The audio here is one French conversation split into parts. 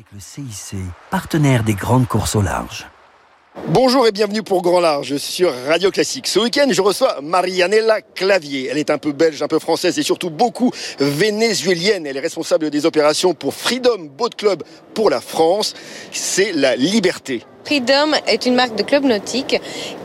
Avec le CIC, partenaire des grandes courses au large. Bonjour et bienvenue pour Grand Large sur Radio Classique. Ce week-end, je reçois Marianella Clavier. Elle est un peu belge, un peu française et surtout beaucoup vénézuélienne. Elle est responsable des opérations pour Freedom Boat Club pour la France. C'est la liberté. Freedom est une marque de club nautique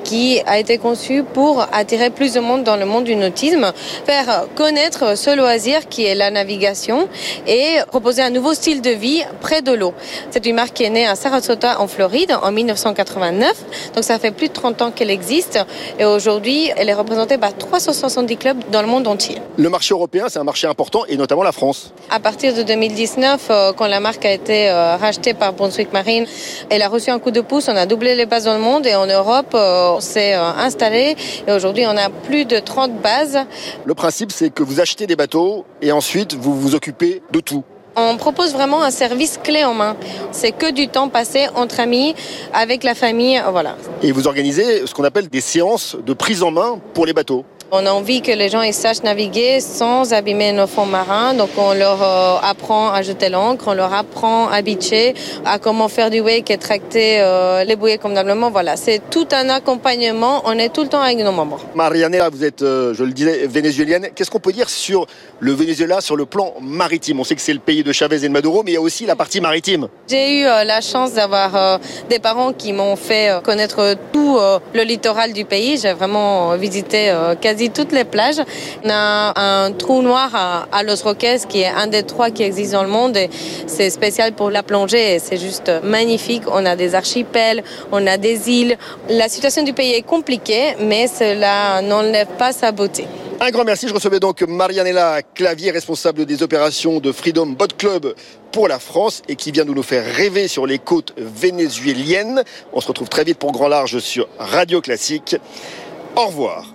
qui a été conçue pour attirer plus de monde dans le monde du nautisme, faire connaître ce loisir qui est la navigation et proposer un nouveau style de vie près de l'eau. C'est une marque qui est née à Sarasota en Floride en 1989, donc ça fait plus de 30 ans qu'elle existe et aujourd'hui elle est représentée par 370 clubs dans le monde entier. Le marché européen, c'est un marché important et notamment la France. À partir de 2019, euh, quand la marque a été euh, rachetée par Brunswick Marine, elle a reçu un coup de pouce, on a doublé les bases dans le monde et en Europe, euh, on s'est installé et aujourd'hui on a plus de 30 bases. Le principe, c'est que vous achetez des bateaux et ensuite vous vous occupez de tout. On propose vraiment un service clé en main. C'est que du temps passé entre amis, avec la famille, voilà. Et vous organisez ce qu'on appelle des séances de prise en main pour les bateaux. On a envie que les gens ils sachent naviguer sans abîmer nos fonds marins. Donc on leur euh, apprend à jeter l'ancre, on leur apprend à bitcher, à comment faire du wake et tracter euh, les bouées convenablement. Voilà, c'est tout un accompagnement. On est tout le temps avec nos membres. Marianela, vous êtes, euh, je le disais, vénézuélienne. Qu'est-ce qu'on peut dire sur le Venezuela sur le plan maritime? On sait que c'est le pays de Chavez et de Maduro, mais il y a aussi la partie maritime. J'ai eu la chance d'avoir des parents qui m'ont fait connaître tout le littoral du pays. J'ai vraiment visité quasi toutes les plages. On a un trou noir à, Los Roques qui est un des trois qui existent dans le monde. C'est spécial pour la plongée c'est juste magnifique. On a des archipels, on a des îles. La situation du pays est compliquée, mais cela n'enlève pas sa beauté. Un grand merci. Je recevais donc Marianella Clavier, responsable des opérations de Freedom Boat Club pour la France et qui vient de nous faire rêver sur les côtes vénézuéliennes. On se retrouve très vite pour Grand Large sur Radio Classique. Au revoir.